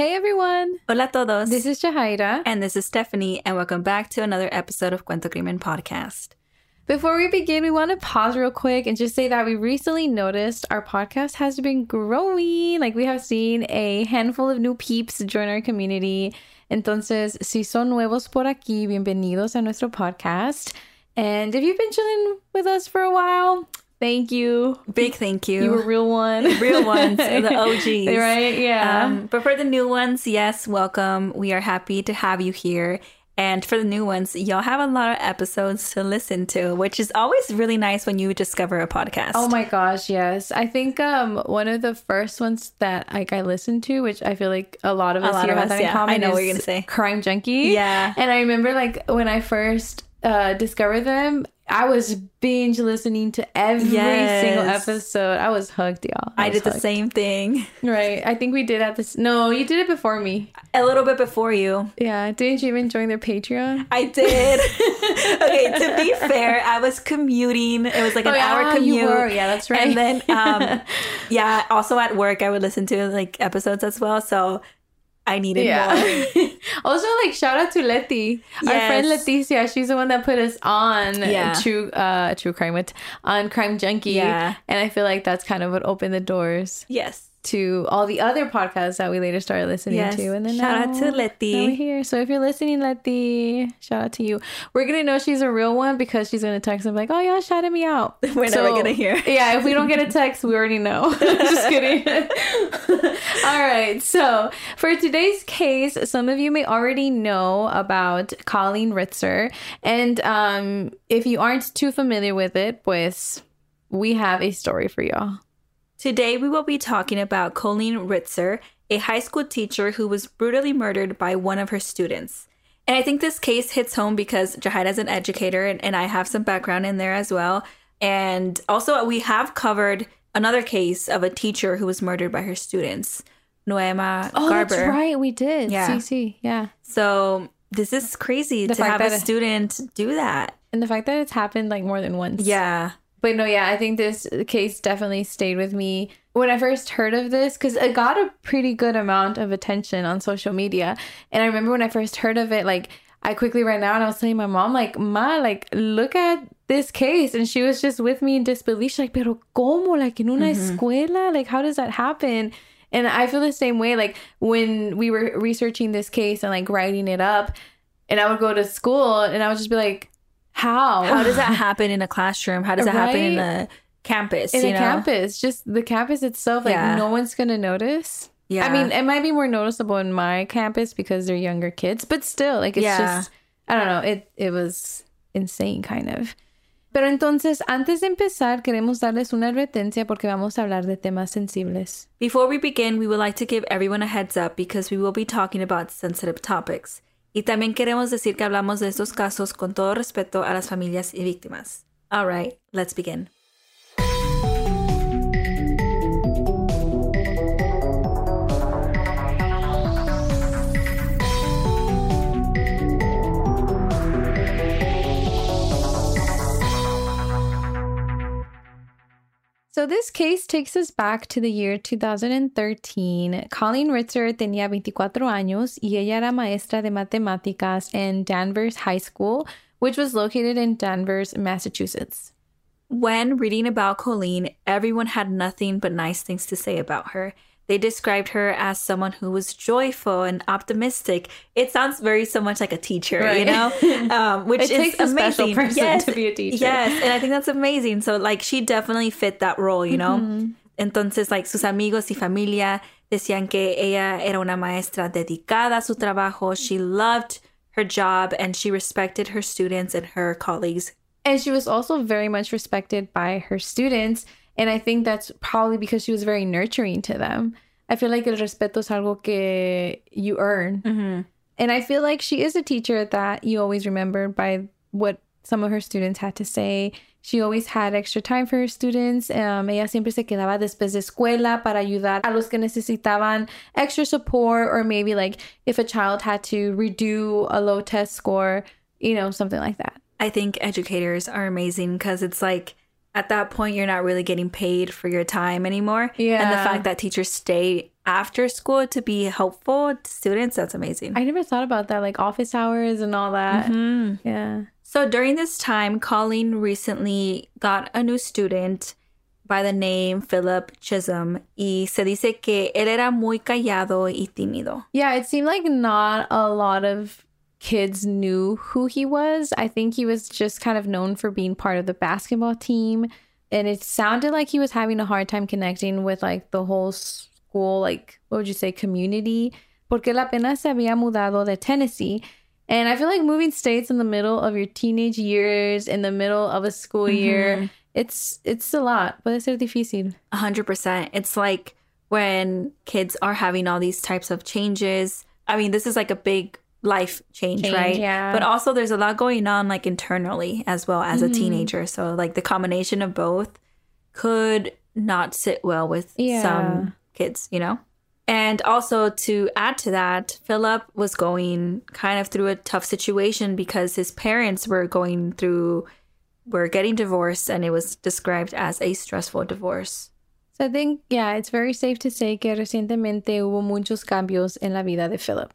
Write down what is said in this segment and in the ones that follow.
Hey everyone! Hola todos. This is Jahaira. and this is Stephanie, and welcome back to another episode of Cuento Crimen Podcast. Before we begin, we want to pause real quick and just say that we recently noticed our podcast has been growing. Like we have seen a handful of new peeps join our community. Entonces, si son nuevos por aquí, bienvenidos a nuestro podcast. And if you've been chilling with us for a while, thank you. Big thank you. You were a real one. real ones, the OGs. right? Yeah. Um, but for the new ones, yes, welcome. We are happy to have you here. And for the new ones, y'all have a lot of episodes to listen to, which is always really nice when you discover a podcast. Oh my gosh, yes. I think um one of the first ones that like I listened to, which I feel like a lot of us lot here of have us, yeah. I know what you're gonna say. Crime Junkie. Yeah. And I remember like when I first uh discovered them, I was binge listening to every Yes. single episode. I was hooked, y'all. I was did the same thing Right. I think we did at this no, you did it before me. a little bit before you. Yeah. Didn't you even join their Patreon? I did. okay, to be fair, I was commuting. It was like an Oh, yeah, hour commute. Yeah, that's right. And then, um, yeah, also at work, I would listen to like episodes as well. So I needed more. also, like shout out to Letty, our friend Leticia. She's the one that put us on Yeah. true, uh, true crime with on Crime Junkie. Yeah. and I feel like that's kind of what opened the doors Yes. To all the other podcasts that we later started listening Yes. to. And then Shout out to Letty. now we're here. So if you're listening, Letty, shout out to you. We're gonna know she's a real one because she's gonna text and be like, "Oh, y'all shouted me out." We're never gonna hear. Yeah, if we don't get a text, we already know. Just kidding. All right. So for today's case, some of you may already know about Colleen Ritzer, and um, if you aren't too familiar with it, pues we have a story for y'all. Today, we will be talking about Colleen Ritzer, a high school teacher who was brutally murdered by one of her students. And I think this case hits home because Jahaira is an educator and, and I have some background in there as well. And also, we have covered another case of a teacher who was murdered by her students, Noema Oh, Garber. that's right. We did. Yeah. CC. Yeah. So, this is crazy The to have a student do that. And the fact that it's happened like more than once. Yeah. But no, yeah, I think this case definitely stayed with me when I first heard of this because it got a pretty good amount of attention on social media. And I remember when I first heard of it, like I quickly ran out and I was telling my mom, like, Ma, like, look at this case. And she was just with me in disbelief. She's like, pero como? Like, in una mm-hmm. escuela? Like, how does that happen? And I feel the same way. Like, when we were researching this case and like writing it up, and I would go to school and I would just be like, how? How does that happen in a classroom? How does that happen in a campus? in a know? campus just the campus itself like Yeah. no one's gonna notice Yeah. i mean it might be more noticeable in my campus because they're younger kids but still like it's Yeah. just i don't know it it was insane kind of pero entonces antes de empezar queremos darles una advertencia porque vamos a hablar de temas sensibles Before we begin, we would like to give everyone a heads up because we will be talking about sensitive topics. Y también queremos decir que hablamos de estos casos con todo respeto a las familias y víctimas. All right, let's begin. So this case takes us back to the year 2013. Colleen Ritzer tenía 24 años y ella era maestra de matemáticas en Danvers High School, which was located in Danvers, Massachusetts. When reading about Colleen, everyone had nothing but nice things to say about her. They described her as someone who was joyful and optimistic. It sounds very so much like a teacher, you know, um, which It is takes a special amazing. person yes, to be a teacher. Yes, and I think that's amazing. So like she definitely fit that role, you know. Entonces, like sus amigos y familia decían que ella era una maestra dedicada a su trabajo. She loved her job and she respected her students and her colleagues And she was also very much respected by her students. And I think that's probably because she was very nurturing to them. I feel like el respeto es algo que you earn. And I feel like she is a teacher that you always remember by what some of her students had to say. She always had extra time for her students. Um, ella siempre se quedaba después de escuela para ayudar a los que necesitaban extra support, or maybe like if a child had to redo a low test score, you know, something like that. I think educators are amazing because it's like at that point you're not really getting paid for your time anymore. Yeah. And the fact that teachers stay after school to be helpful to students, that's amazing. I never thought about that, like office hours and all that. Mm-hmm. Yeah. So during this time, Colleen recently got a new student by the name Philip Chism y se dice que él era muy callado y tímido. Yeah, it seemed like not a lot of kids knew who he was. I think he was just kind of known for being part of the basketball team. And it sounded like he was having a hard time connecting with like the whole school, like, what would you say, community? Porque él apenas se había mudado de Tennessee. And I feel like moving states in the middle of your teenage years, in the middle of a school mm-hmm. year, it's it's a lot. Puede ser difícil. A hundred percent. It's like when kids are having all these types of changes. I mean, this is like a big life change, change, right? Yeah. But also there's a lot going on like internally as well as mm-hmm. a teenager. So like the combination of both could not sit well with yeah. some kids, you know? And also to add to that, Philip was going kind of through a tough situation because his parents were going through were getting divorced and it was described as a stressful divorce. So I think yeah, it's very safe to say que recientemente hubo muchos cambios en la vida de Philip.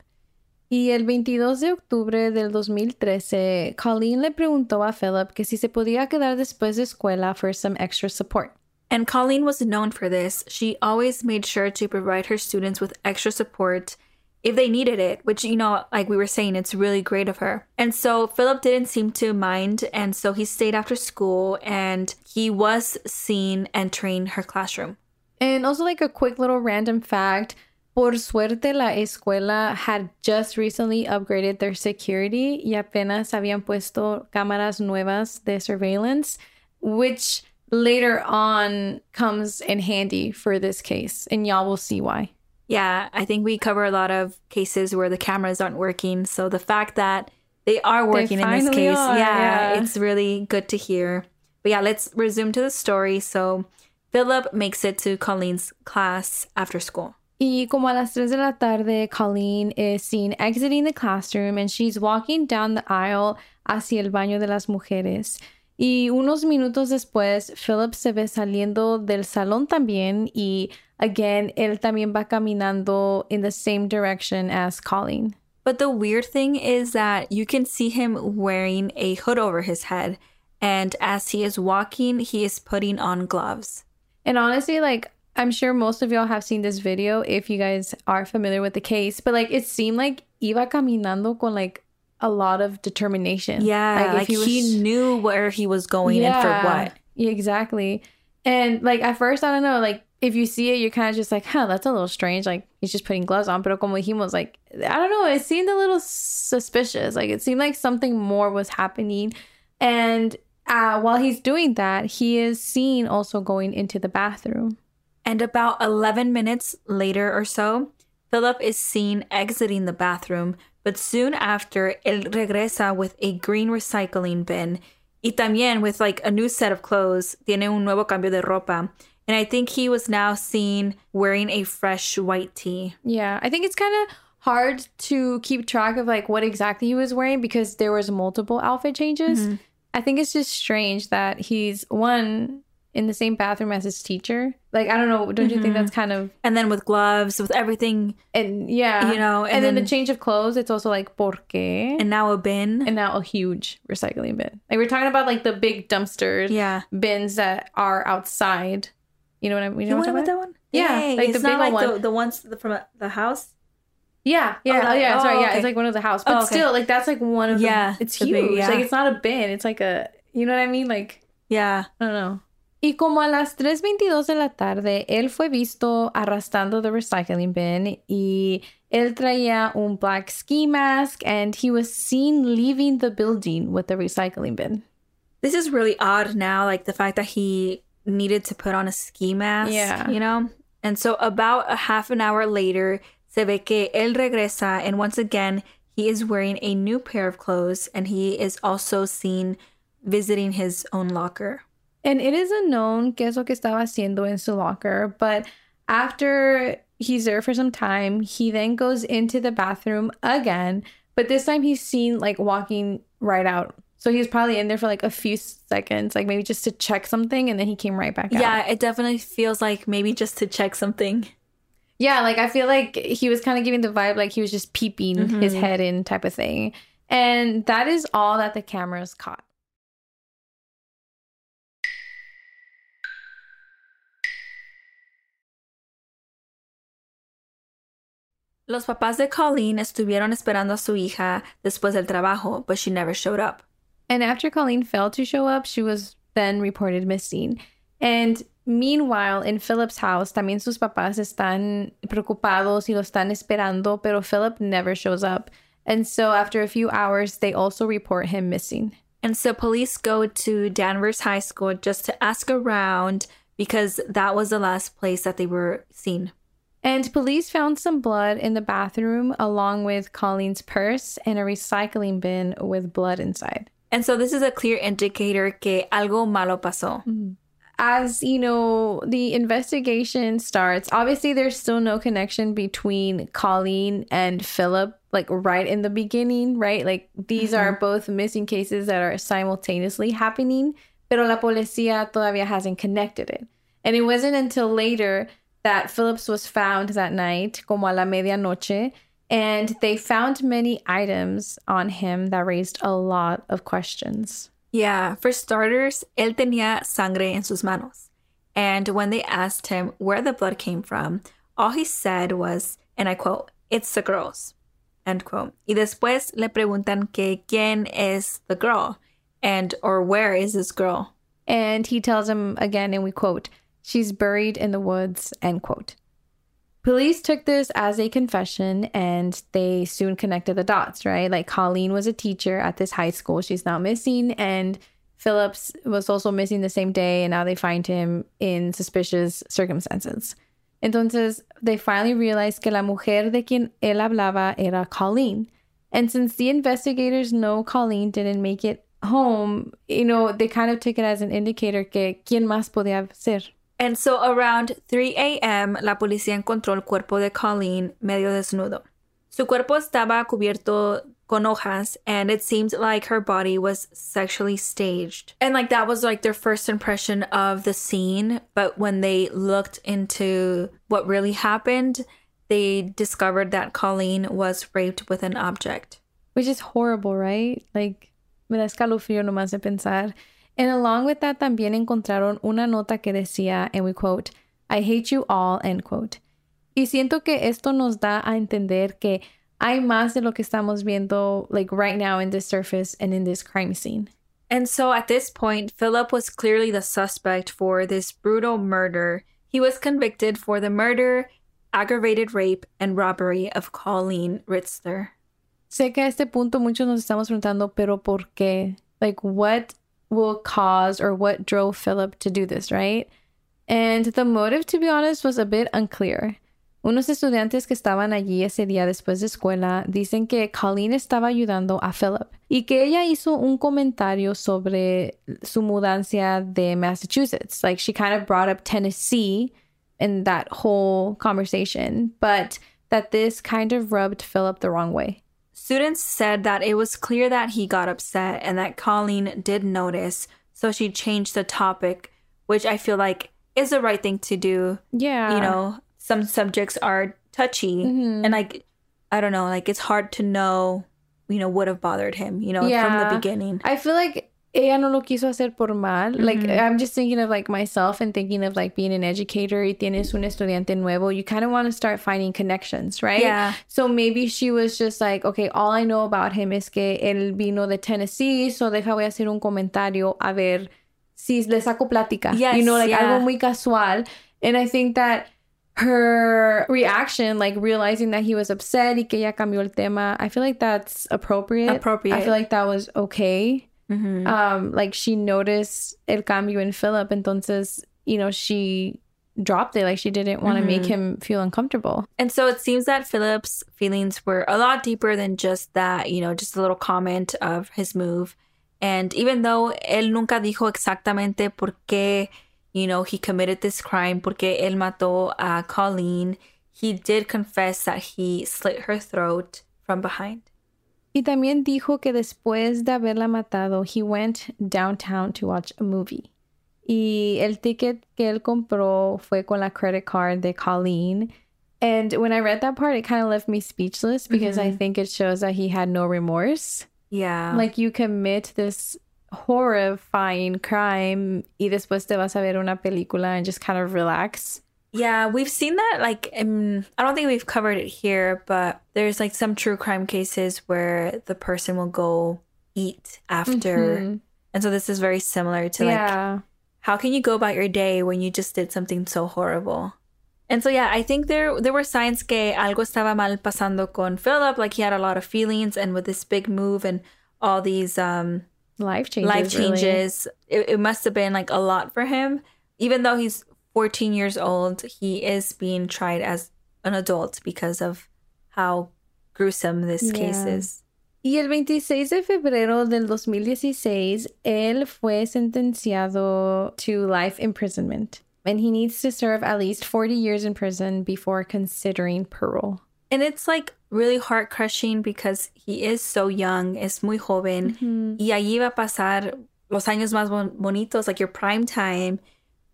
Y el 22 de octubre del 2013, Colleen le preguntó a Philip que si se podía quedar después de escuela for some extra support. And Colleen was known for this. She always made sure to provide her students with extra support if they needed it, which, you know, like we were saying, it's really great of her. And so Philip didn't seem to mind. And so he stayed after school and he was seen entering her classroom. And also, like a quick little random fact Por suerte, la escuela had just recently upgraded their security y apenas habían puesto cámaras nuevas de surveillance, which later on comes in handy for this case. And y'all will see why. Yeah, I think we cover a lot of cases where the cameras aren't working. So the fact that they are working they in this case, yeah, yeah, it's really good to hear. But yeah, let's resume to the story. So Philip makes it to Colleen's class after school. Y como a las 3 de la tarde, Colleen is seen exiting the classroom and she's walking down the aisle hacia el baño de las mujeres. Y unos minutos después, Philip se ve saliendo del salón también y again, él también va caminando in the same direction as Colleen. But the weird thing is that you can see him wearing a hood over his head and as he is walking, he is putting on gloves. And honestly, like I'm sure most of y'all have seen this video if you guys are familiar with the case, but like it seemed like iba caminando con like a lot of determination. Yeah, like, like he, was, he, knew where he was going yeah, and for what. Yeah, exactly. And like at first, I don't know, like if you see it, you're kind of just like, huh, that's a little strange. Like he's just putting gloves on. Pero como dijimos, like, I don't know, it seemed a little suspicious. Like it seemed like something more was happening. And uh, while he's doing that, he is seen also going into the bathroom. And about 11 minutes later or so, Philip is seen exiting the bathroom, but soon after, él regresa with a green recycling bin y también with like a new set of clothes. Tiene un nuevo cambio de ropa. And I think he was now seen wearing a fresh white tee. Yeah, I think it's kind of hard to keep track of like what exactly he was wearing because there was multiple outfit changes. Mm-hmm. I think it's just strange that he's one in the same bathroom as his teacher. Like I don't know, don't mm-hmm. you think that's mm-hmm. kind of and then with gloves, with everything, and yeah, you know, and, and then, then, the change of clothes. It's also like por qué, and now a bin, and now a huge recycling bin. Like we're talking about like the big dumpsters, yeah, bins that are outside. You know what I mean? You, know went with that one? Yeah, Yay. like it's the not like one. The, the ones from the house. Yeah, yeah, oh, oh yeah. Oh, sorry, yeah. It's like one of the house, but oh, okay. still, like that's like one of yeah. The, it's huge. Big, yeah. Like it's not a bin. It's like a. You know what I mean? Like yeah. I don't know. Y como a las 3.22 de la tarde, él fue visto arrastrando the recycling bin y él traía un black ski mask and he was seen leaving the building with the recycling bin. This is really odd now, like the fact that he needed to put on a ski mask, yeah. you know? And so about a half an hour later, se ve que él regresa and once again, he is wearing a new pair of clothes and he is also seen visiting his own locker. And it is unknown qué es lo que estaba haciendo en su locker, but after he's there for some time, he then goes into the bathroom again, but this time he's seen like walking right out. So he was probably in there for like a few seconds, like maybe just to check something, and then he came right back yeah, out. Yeah, it definitely feels like maybe just to check something. Yeah, like I feel like he was kind of giving the vibe like he was just peeping mm-hmm. his head in type of thing. And that is all that the cameras caught. Los papás de Colleen estuvieron esperando a su hija después del trabajo, but she never showed up. And after Colleen failed to show up, she was then reported missing. And meanwhile, in Philip's house, también sus papás están preocupados y lo están esperando, pero Philip never shows up. And so after a few hours, they also report him missing. And so police go to Danvers High School just to ask around because that was the last place that they were seen. And police found some blood in the bathroom along with Colleen's purse and a recycling bin with blood inside. And so this is a clear indicator que algo malo pasó. Mm. As you know, the investigation starts. Obviously, there's still no connection between Colleen and Philip, like right in the beginning, right? Like these mm-hmm. are both missing cases that are simultaneously happening, pero la policía todavía hasn't connected it. And it wasn't until later that Phillips was found that night, como a la medianoche, and they found many items on him that raised a lot of questions. Yeah, for starters, él tenía sangre en sus manos. And when they asked him where the blood came from, all he said was, and I quote, it's the girls, end quote. Y después le preguntan que quién es the girl and or where is this girl? And he tells him again, and we quote, She's buried in the woods, end quote. Police took this as a confession and they soon connected the dots, right? Like Colleen was a teacher at this high school. She's now missing. And Phillips was also missing the same day. And now they find him in suspicious circumstances. Entonces, they finally realized que la mujer de quien él hablaba era Colleen. And since the investigators know Colleen didn't make it home, you know, they kind of took it as an indicator que quién más podía ser. And so around 3 a.m., la policía encontró el cuerpo de Colleen medio desnudo. Su cuerpo estaba cubierto con hojas, and it seemed like her body was sexually staged. And like that was like their first impression of the scene. But when they looked into what really happened, they discovered that Colleen was raped with an object. Which is horrible, right? Like, me da escalofrío nomás de pensar. And along with that también encontraron una nota que decía, and we quote, I hate you all, end quote. Y siento que esto nos da a entender que hay más de lo que estamos viendo, like right now in this surface and in this crime scene. And so at this point, Philip was clearly the suspect for this brutal murder. He was convicted for the murder, aggravated rape, and robbery of Colleen Ritzer. Sé que a este punto muchos nos estamos preguntando, pero ¿por qué? Like, what will cause or what drove Philip to do this, right? And the motive, to be honest, was a bit unclear. Unos estudiantes que estaban allí ese día después de escuela dicen que Colleen estaba ayudando a Philip y que ella hizo un comentario sobre su mudanza de Massachusetts. Like she kind of brought up Tennessee in that whole conversation, but that this kind of rubbed Philip the wrong way. Students said that it was clear that he got upset and that Colleen did notice, so she changed the topic, which I feel like is the right thing to do. Yeah. You know, some subjects are touchy mm-hmm. and like I don't know, like it's hard to know, you know, would have bothered him, you know, yeah. from the beginning. I feel like ella no lo quiso hacer por mal. Mm-hmm. Like I'm just thinking of like myself and thinking of like being an educator y tienes un estudiante nuevo, you kind of want to start finding connections, right? Yeah. So maybe she was just like, okay, all I know about him es que él vino de Tennessee, so deja voy a hacer un comentario a ver si le saco plática. Yes, you know, like yeah. algo muy casual. And I think that her reaction, like realizing that he was upset y que ella cambió el tema, I feel like that's appropriate. Appropriate. I feel like that was okay. Mm-hmm. Um, like she noticed el cambio in Philip, entonces, you know, she dropped it. Like she didn't want to mm-hmm. make him feel uncomfortable. And so it seems that Philip's feelings were a lot deeper than just that, you know, just a little comment of his move. And even though él nunca dijo exactamente por qué, you know, he committed this crime, porque él mató a Colleen, he did confess that he slit her throat from behind. Y también dijo que después de haberla matado, he went downtown to watch a movie. Y el ticket que él compró fue con la credit card de Colleen. And when I read that part, it kind of left me speechless because I Mhm. think it shows that he had no remorse. Yeah. Like you commit this horrifying crime y después te vas a ver una película and just kind of relax. Yeah, we've seen that. Like, um, I don't think we've covered it here, but there's like some true crime cases where the person will go eat after, Mhm. and so this is very similar to like yeah. how can you go about your day when you just did something so horrible? And so yeah, I think there there were signs que algo estaba mal pasando con Philip. Like he had a lot of feelings, and with this big move and all these um Life changes. life really. changes. It, it must have been like a lot for him. Even though he's 14 years old, he is being tried as an adult because of how gruesome this case is. Y el 26 de febrero del 2016, él fue sentenciado to life imprisonment. And he needs to serve at least 40 years in prison before considering parole. And it's like really heart crushing because he is so young, es muy joven, mm-hmm. y allí va a pasar los años más bon- bonitos, like your prime time.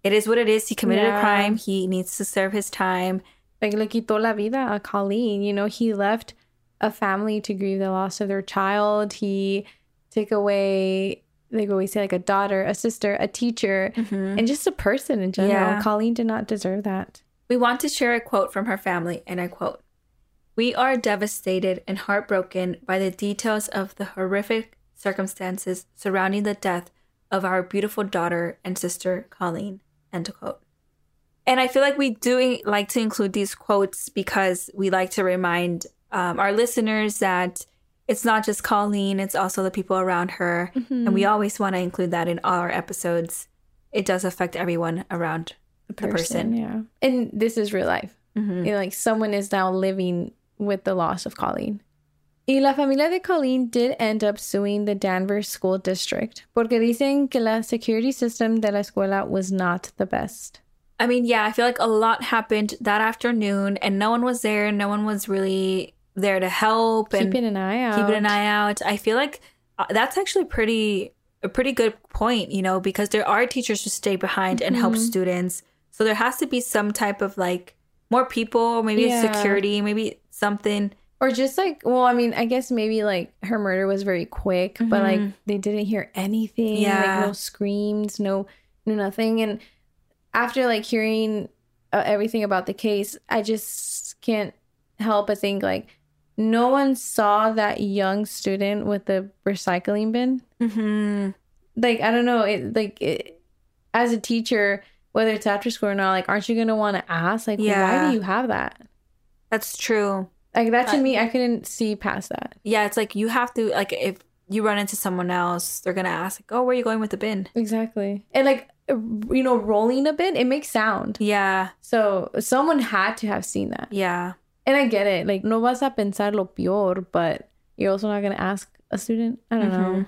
It is what it is. He committed a crime. He needs to serve his time. Like, le quitó la vida a Colleen. You know, he left a family to grieve the loss of their child. He took away, like what we say, like a daughter, a sister, a teacher, mm-hmm. and just a person in general. Yeah. Colleen did not deserve that. We want to share a quote from her family, and I quote We are devastated and heartbroken by the details of the horrific circumstances surrounding the death of our beautiful daughter and sister, Colleen. End quote. And I feel like we do like to include these quotes because we like to remind um, our listeners that it's not just Colleen, it's also the people around her. And we always want to include that in all our episodes. It does affect everyone around The person. yeah. And this is real life. Mhm. You know, like someone is now living with the loss of Colleen. Y la familia de Colleen did end up suing the Danvers School District porque dicen que la security system de la escuela was not the best. I mean, yeah, I feel like a lot happened that afternoon and no one was there. No one was really there to help and Keeping an eye out. keeping an eye out. I feel like uh, that's actually pretty a pretty good point, you know, because there are teachers who stay behind and help Mhm. students. So there has to be some type of like more people, maybe Yeah. security, maybe something. Or just like, well, I mean, I guess maybe like her murder was very quick, but like Mhm. they didn't hear anything. Yeah. Like no screams, no, no nothing. And after like hearing uh, everything about the case, I just can't help but think like no one saw that young student with the recycling bin. Mm-hmm. Like, I don't know, it like it, as a teacher, whether it's after school or not, like, aren't you going to want to ask, like, why do you have that? That's true. Like, that to But- me, I couldn't see past that. Yeah, it's like you have to like if you run into someone else, they're gonna ask like, "Oh, where are you going with the bin?" Exactly. And like you know, rolling a bit, it makes sound. Yeah, So someone had to have seen that. yeah. And I get it. Like no vas a pensar lo peor, but you're also not gonna ask a student. I don't know. Mhm.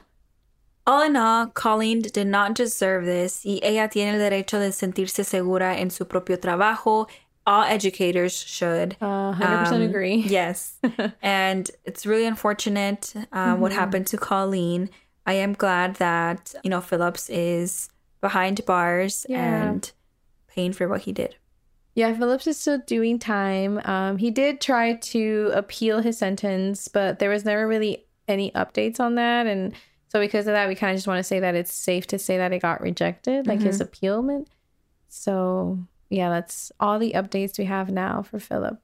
All in all, Colleen did not deserve this y ella tiene el derecho de sentirse segura en su propio trabajo. All educators should. Uh, 100% Um, agree. Yes. and it's really unfortunate um, what Mhm. happened to Colleen. I am glad that, you know, Phillips is behind bars Yeah. and paying for what he did. Yeah, Phillips is still doing time. Um, he did try to appeal his sentence, but there was never really any updates on that. And so because of that, we kind of just want to say that it's safe to say that it got rejected, like his appealment. So yeah, that's all the updates we have now for Philip.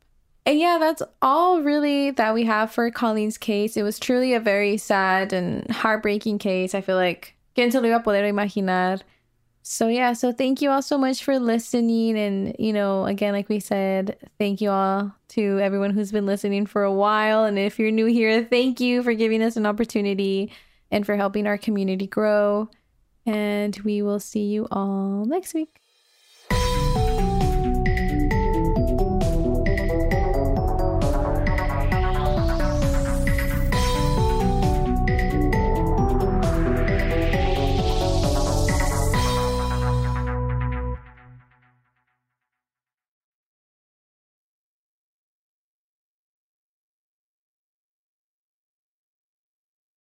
And yeah, that's all really that we have for Colleen's case. It was truly a very sad and heartbreaking case. I feel like ¿quién se lo iba a poder imaginar? So yeah, so thank you all so much for listening and you know, again like we said, thank you all to everyone who's been listening for a while and if you're new here, thank you for giving us an opportunity and for helping our community grow. And we will see you all next week.